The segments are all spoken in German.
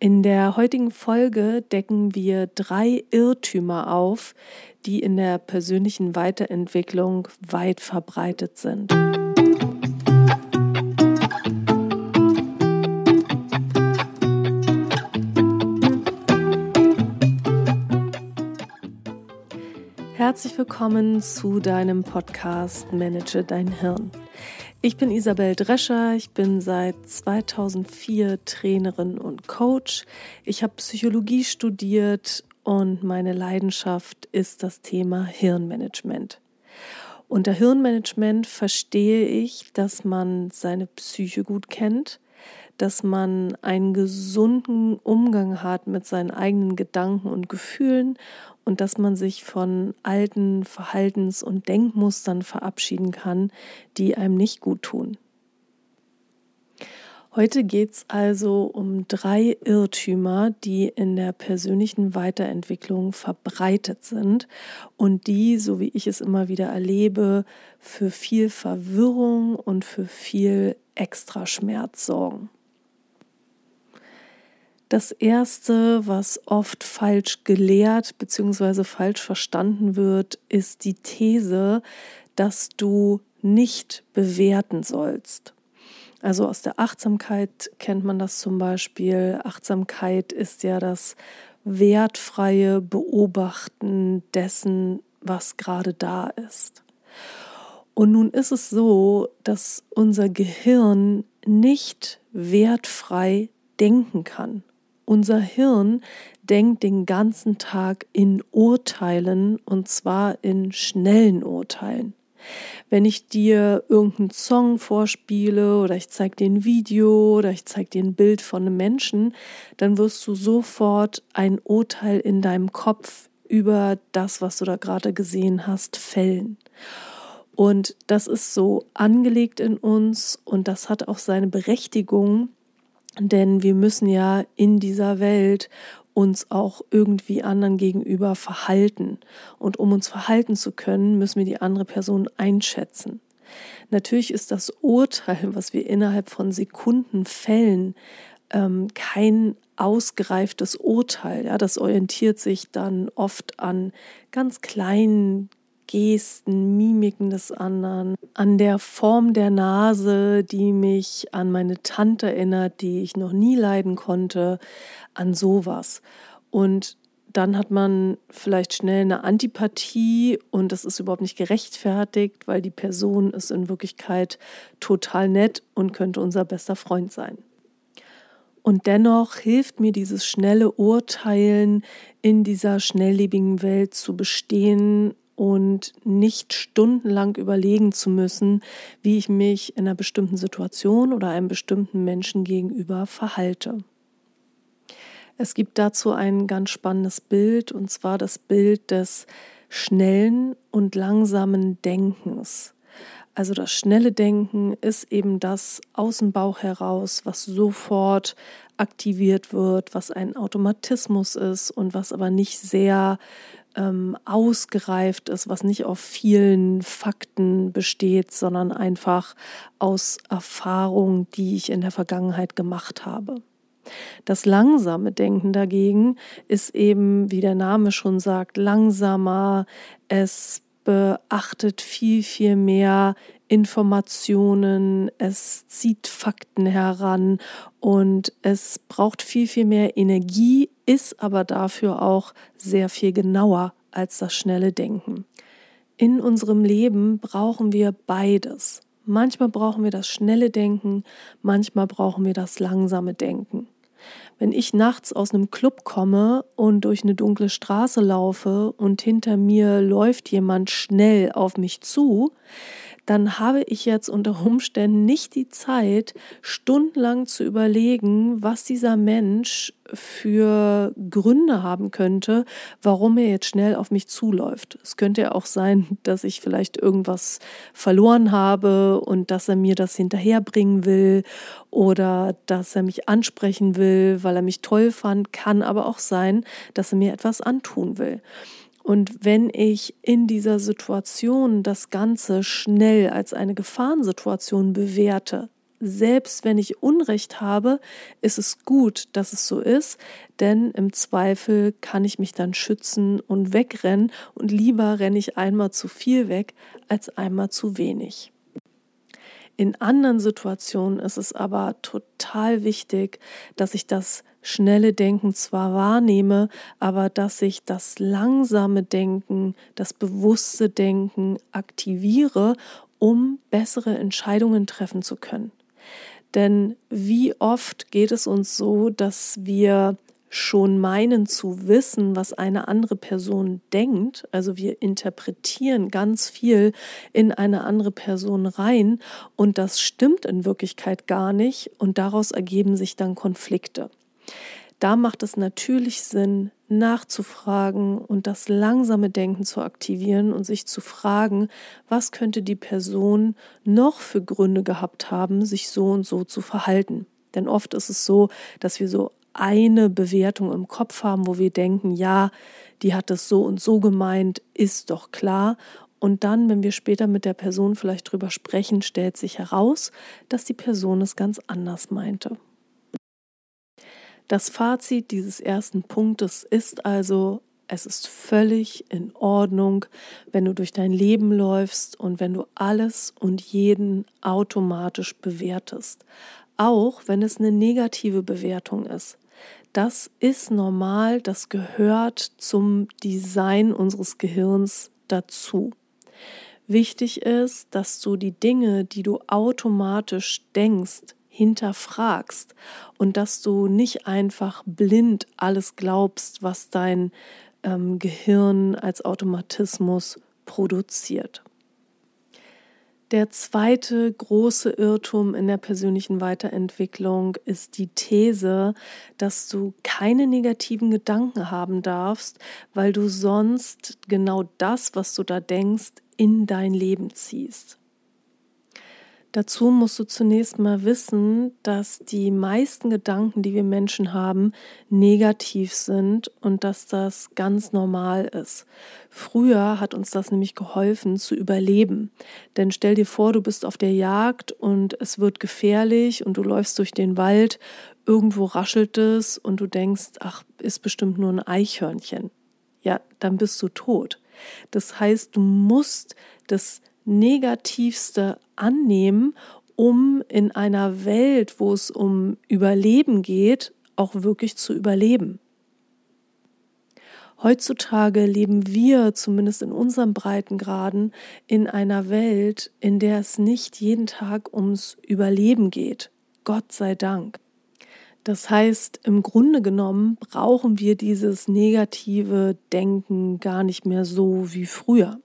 In der heutigen Folge decken wir drei Irrtümer auf, die in der persönlichen Weiterentwicklung weit verbreitet sind. Herzlich willkommen zu deinem Podcast Manage dein Hirn. Ich bin Isabel Drescher, ich bin seit 2004 Trainerin und Coach. Ich habe Psychologie studiert und meine Leidenschaft ist das Thema Hirnmanagement. Unter Hirnmanagement verstehe ich, dass man seine Psyche gut kennt, dass man einen gesunden Umgang hat mit seinen eigenen Gedanken und Gefühlen und dass man sich von alten Verhaltens- und Denkmustern verabschieden kann, die einem nicht gut tun. Heute geht es also um drei Irrtümer, die in der persönlichen Weiterentwicklung verbreitet sind und die, so wie ich es immer wieder erlebe, für viel Verwirrung und für viel Extraschmerz sorgen. Das Erste, was oft falsch gelehrt bzw. falsch verstanden wird, ist die These, dass du nicht bewerten sollst. Also aus der Achtsamkeit kennt man das zum Beispiel. Achtsamkeit ist ja das wertfreie Beobachten dessen, was gerade da ist. Und nun ist es so, dass unser Gehirn nicht wertfrei denken kann. Unser Hirn denkt den ganzen Tag in Urteilen und zwar in schnellen Urteilen. Wenn ich dir irgendeinen Song vorspiele oder ich zeige dir ein Video oder ich zeige dir ein Bild von einem Menschen, dann wirst du sofort ein Urteil in deinem Kopf über das, was du da gerade gesehen hast, fällen. Und das ist so angelegt in uns und das hat auch seine Berechtigung, denn wir müssen ja in dieser Welt uns auch irgendwie anderen gegenüber verhalten. Und um uns verhalten zu können, müssen wir die andere Person einschätzen. Natürlich ist das Urteil, was wir innerhalb von Sekunden fällen, ähm, kein ausgereiftes Urteil. Ja, das orientiert sich dann oft an ganz kleinen Gesten, Mimiken des anderen, an der Form der Nase, die mich an meine Tante erinnert, die ich noch nie leiden konnte, an sowas. Und dann hat man vielleicht schnell eine Antipathie und das ist überhaupt nicht gerechtfertigt, weil die Person ist in Wirklichkeit total nett und könnte unser bester Freund sein. Und dennoch hilft mir dieses schnelle Urteilen in dieser schnelllebigen Welt zu bestehen und nicht stundenlang überlegen zu müssen, wie ich mich in einer bestimmten Situation oder einem bestimmten Menschen gegenüber verhalte. Es gibt dazu ein ganz spannendes Bild, und zwar das Bild des schnellen und langsamen Denkens. Also das schnelle Denken ist eben das aus dem Bauch heraus, was sofort aktiviert wird, was ein Automatismus ist und was aber nicht sehr ähm, ausgereift ist, was nicht auf vielen Fakten besteht, sondern einfach aus Erfahrungen, die ich in der Vergangenheit gemacht habe. Das langsame Denken dagegen ist eben, wie der Name schon sagt, langsamer. Es beachtet viel, viel mehr Informationen, es zieht Fakten heran und es braucht viel, viel mehr Energie, ist aber dafür auch sehr viel genauer als das schnelle Denken. In unserem Leben brauchen wir beides. Manchmal brauchen wir das schnelle Denken, manchmal brauchen wir das langsame Denken. Wenn ich nachts aus einem Club komme und durch eine dunkle Straße laufe und hinter mir läuft jemand schnell auf mich zu, dann habe ich jetzt unter Umständen nicht die Zeit, stundenlang zu überlegen, was dieser Mensch für Gründe haben könnte, warum er jetzt schnell auf mich zuläuft. Es könnte ja auch sein, dass ich vielleicht irgendwas verloren habe und dass er mir das hinterherbringen will oder dass er mich ansprechen will, weil er mich toll fand. Kann aber auch sein, dass er mir etwas antun will. Und wenn ich in dieser Situation das Ganze schnell als eine Gefahrensituation bewerte, selbst wenn ich Unrecht habe, ist es gut, dass es so ist, denn im Zweifel kann ich mich dann schützen und wegrennen und lieber renne ich einmal zu viel weg als einmal zu wenig. In anderen Situationen ist es aber total wichtig, dass ich das schnelle Denken zwar wahrnehme, aber dass ich das langsame Denken, das bewusste Denken aktiviere, um bessere Entscheidungen treffen zu können. Denn wie oft geht es uns so, dass wir schon meinen zu wissen, was eine andere Person denkt. Also wir interpretieren ganz viel in eine andere Person rein und das stimmt in Wirklichkeit gar nicht und daraus ergeben sich dann Konflikte. Da macht es natürlich Sinn, nachzufragen und das langsame Denken zu aktivieren und sich zu fragen, was könnte die Person noch für Gründe gehabt haben, sich so und so zu verhalten. Denn oft ist es so, dass wir so eine Bewertung im Kopf haben, wo wir denken, ja, die hat das so und so gemeint, ist doch klar. Und dann, wenn wir später mit der Person vielleicht drüber sprechen, stellt sich heraus, dass die Person es ganz anders meinte. Das Fazit dieses ersten Punktes ist also, es ist völlig in Ordnung, wenn du durch dein Leben läufst und wenn du alles und jeden automatisch bewertest, auch wenn es eine negative Bewertung ist. Das ist normal, das gehört zum Design unseres Gehirns dazu. Wichtig ist, dass du die Dinge, die du automatisch denkst, hinterfragst und dass du nicht einfach blind alles glaubst, was dein ähm, Gehirn als Automatismus produziert. Der zweite große Irrtum in der persönlichen Weiterentwicklung ist die These, dass du keine negativen Gedanken haben darfst, weil du sonst genau das, was du da denkst, in dein Leben ziehst. Dazu musst du zunächst mal wissen, dass die meisten Gedanken, die wir Menschen haben, negativ sind und dass das ganz normal ist. Früher hat uns das nämlich geholfen zu überleben. Denn stell dir vor, du bist auf der Jagd und es wird gefährlich und du läufst durch den Wald, irgendwo raschelt es und du denkst, ach, ist bestimmt nur ein Eichhörnchen. Ja, dann bist du tot. Das heißt, du musst das Negativste annehmen, um in einer Welt, wo es um Überleben geht, auch wirklich zu überleben. Heutzutage leben wir, zumindest in unserem Breitengraden, in einer Welt, in der es nicht jeden Tag ums Überleben geht. Gott sei Dank. Das heißt, im Grunde genommen brauchen wir dieses negative Denken gar nicht mehr so wie früher.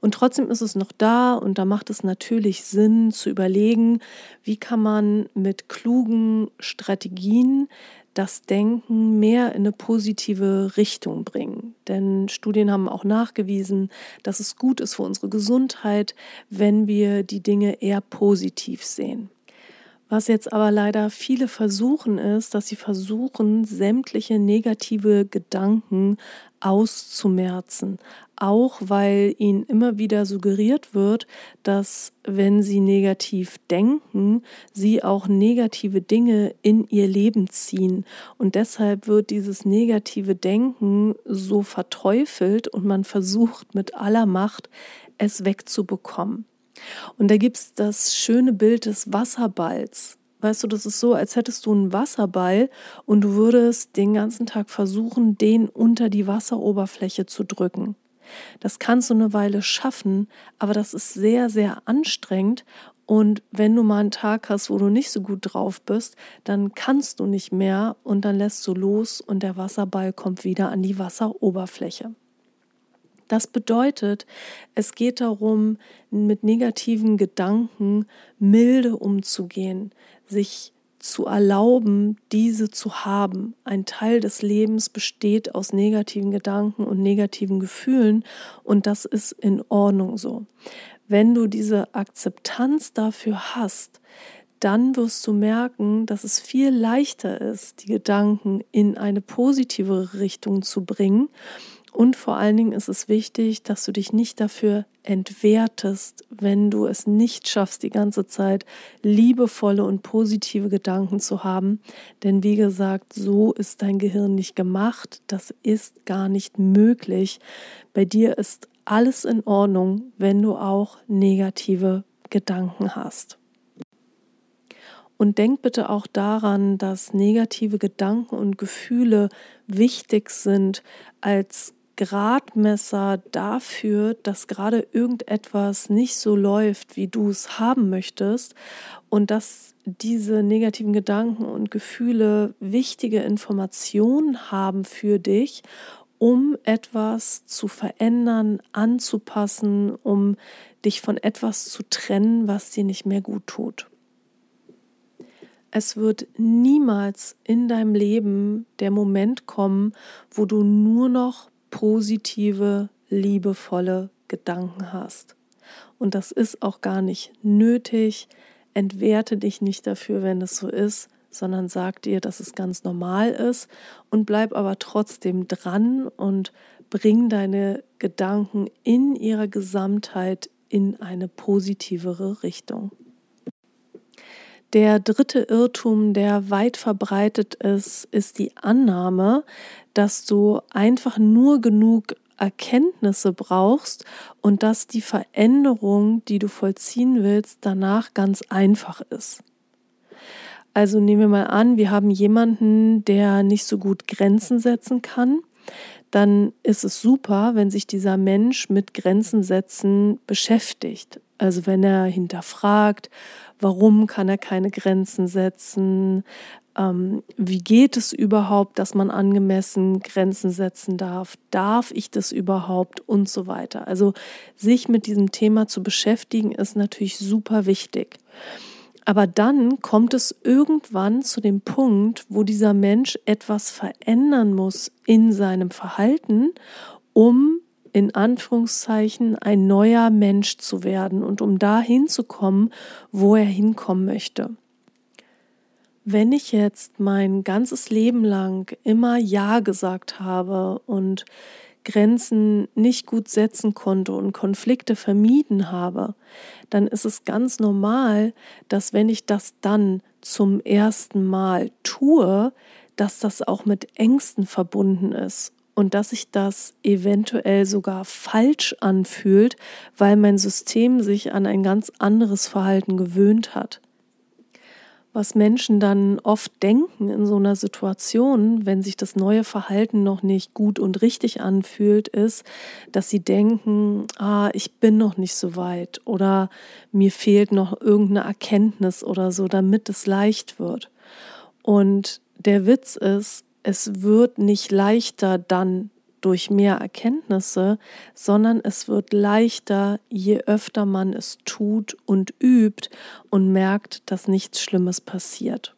Und trotzdem ist es noch da und da macht es natürlich Sinn zu überlegen, wie kann man mit klugen Strategien das Denken mehr in eine positive Richtung bringen. Denn Studien haben auch nachgewiesen, dass es gut ist für unsere Gesundheit, wenn wir die Dinge eher positiv sehen. Was jetzt aber leider viele versuchen, ist, dass sie versuchen, sämtliche negative Gedanken auszumerzen. Auch weil ihnen immer wieder suggeriert wird, dass wenn sie negativ denken, sie auch negative Dinge in ihr Leben ziehen. Und deshalb wird dieses negative Denken so verteufelt und man versucht mit aller Macht, es wegzubekommen. Und da gibt es das schöne Bild des Wasserballs. Weißt du, das ist so, als hättest du einen Wasserball und du würdest den ganzen Tag versuchen, den unter die Wasseroberfläche zu drücken. Das kannst du eine Weile schaffen, aber das ist sehr, sehr anstrengend. Und wenn du mal einen Tag hast, wo du nicht so gut drauf bist, dann kannst du nicht mehr und dann lässt du los und der Wasserball kommt wieder an die Wasseroberfläche. Das bedeutet, es geht darum, mit negativen Gedanken milde umzugehen, sich zu erlauben, diese zu haben. Ein Teil des Lebens besteht aus negativen Gedanken und negativen Gefühlen und das ist in Ordnung so. Wenn du diese Akzeptanz dafür hast, dann wirst du merken, dass es viel leichter ist, die Gedanken in eine positive Richtung zu bringen Und vor allen Dingen ist es wichtig, dass du dich nicht dafür entwertest, wenn du es nicht schaffst, die ganze Zeit liebevolle und positive Gedanken zu haben. Denn wie gesagt, so ist dein Gehirn nicht gemacht. Das ist gar nicht möglich. Bei dir ist alles in Ordnung, wenn du auch negative Gedanken hast. Und denk bitte auch daran, dass negative Gedanken und Gefühle wichtig sind als Gradmesser dafür, dass gerade irgendetwas nicht so läuft, wie du es haben möchtest und dass diese negativen Gedanken und Gefühle wichtige Informationen haben für dich, um etwas zu verändern, anzupassen, um dich von etwas zu trennen, was dir nicht mehr gut tut. Es wird niemals in deinem Leben der Moment kommen, wo du nur noch positive, liebevolle Gedanken hast. Und das ist auch gar nicht nötig. Entwerte dich nicht dafür, wenn es so ist, sondern sag dir, dass es ganz normal ist und bleib aber trotzdem dran und bring deine Gedanken in ihrer Gesamtheit in eine positivere Richtung. Der dritte Irrtum, der weit verbreitet ist, ist die Annahme, dass du einfach nur genug Erkenntnisse brauchst und dass die Veränderung, die du vollziehen willst, danach ganz einfach ist. Also nehmen wir mal an, wir haben jemanden, der nicht so gut Grenzen setzen kann. Dann ist es super, wenn sich dieser Mensch mit Grenzen setzen beschäftigt. Also wenn er hinterfragt, warum kann er keine Grenzen setzen, ähm, wie geht es überhaupt, dass man angemessen Grenzen setzen darf, darf ich das überhaupt und so weiter. Also sich mit diesem Thema zu beschäftigen ist natürlich super wichtig. Aber dann kommt es irgendwann zu dem Punkt, wo dieser Mensch etwas verändern muss in seinem Verhalten, um in Anführungszeichen ein neuer Mensch zu werden und um da hinzukommen, wo er hinkommen möchte. Wenn ich jetzt mein ganzes Leben lang immer Ja gesagt habe und Grenzen nicht gut setzen konnte und Konflikte vermieden habe, dann ist es ganz normal, dass wenn ich das dann zum ersten Mal tue, dass das auch mit Ängsten verbunden ist und dass sich das eventuell sogar falsch anfühlt, weil mein System sich an ein ganz anderes Verhalten gewöhnt hat. Was Menschen dann oft denken in so einer Situation, wenn sich das neue Verhalten noch nicht gut und richtig anfühlt, ist, dass sie denken, ah, ich bin noch nicht so weit oder mir fehlt noch irgendeine Erkenntnis oder so, damit es leicht wird. Und der Witz ist, es wird nicht leichter dann durch mehr Erkenntnisse, sondern es wird leichter, je öfter man es tut und übt und merkt, dass nichts Schlimmes passiert.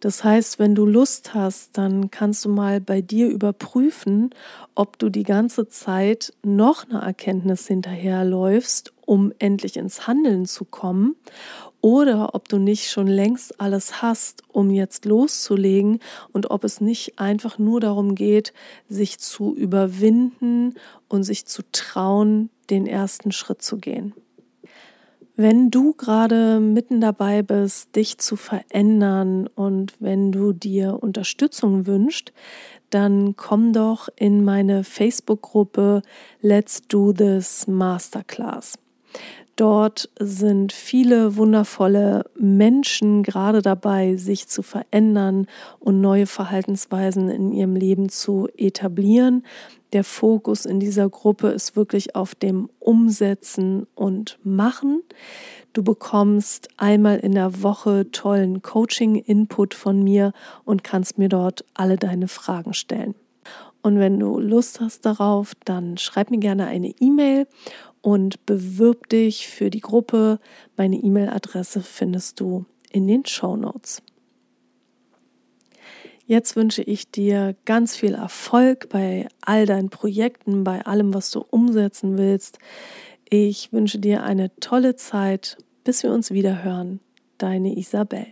Das heißt, wenn du Lust hast, dann kannst du mal bei dir überprüfen, ob du die ganze Zeit noch eine Erkenntnis hinterherläufst, um endlich ins Handeln zu kommen, oder ob du nicht schon längst alles hast, um jetzt loszulegen und ob es nicht einfach nur darum geht, sich zu überwinden und sich zu trauen, den ersten Schritt zu gehen. Wenn du gerade mitten dabei bist, dich zu verändern und wenn du dir Unterstützung wünschst, dann komm doch in meine Facebook-Gruppe Let's Do This Masterclass. Dort sind viele wundervolle Menschen gerade dabei, sich zu verändern und neue Verhaltensweisen in ihrem Leben zu etablieren. Der Fokus in dieser Gruppe ist wirklich auf dem Umsetzen und Machen. Du bekommst einmal in der Woche tollen Coaching-Input von mir und kannst mir dort alle deine Fragen stellen. Und wenn du Lust hast darauf, dann schreib mir gerne eine E-Mail und bewirb dich für die Gruppe. Meine E-Mail-Adresse findest du in den Show Notes. Jetzt wünsche ich dir ganz viel Erfolg bei all deinen Projekten, bei allem, was du umsetzen willst. Ich wünsche dir eine tolle Zeit, bis wir uns wieder hören. Deine Isabel.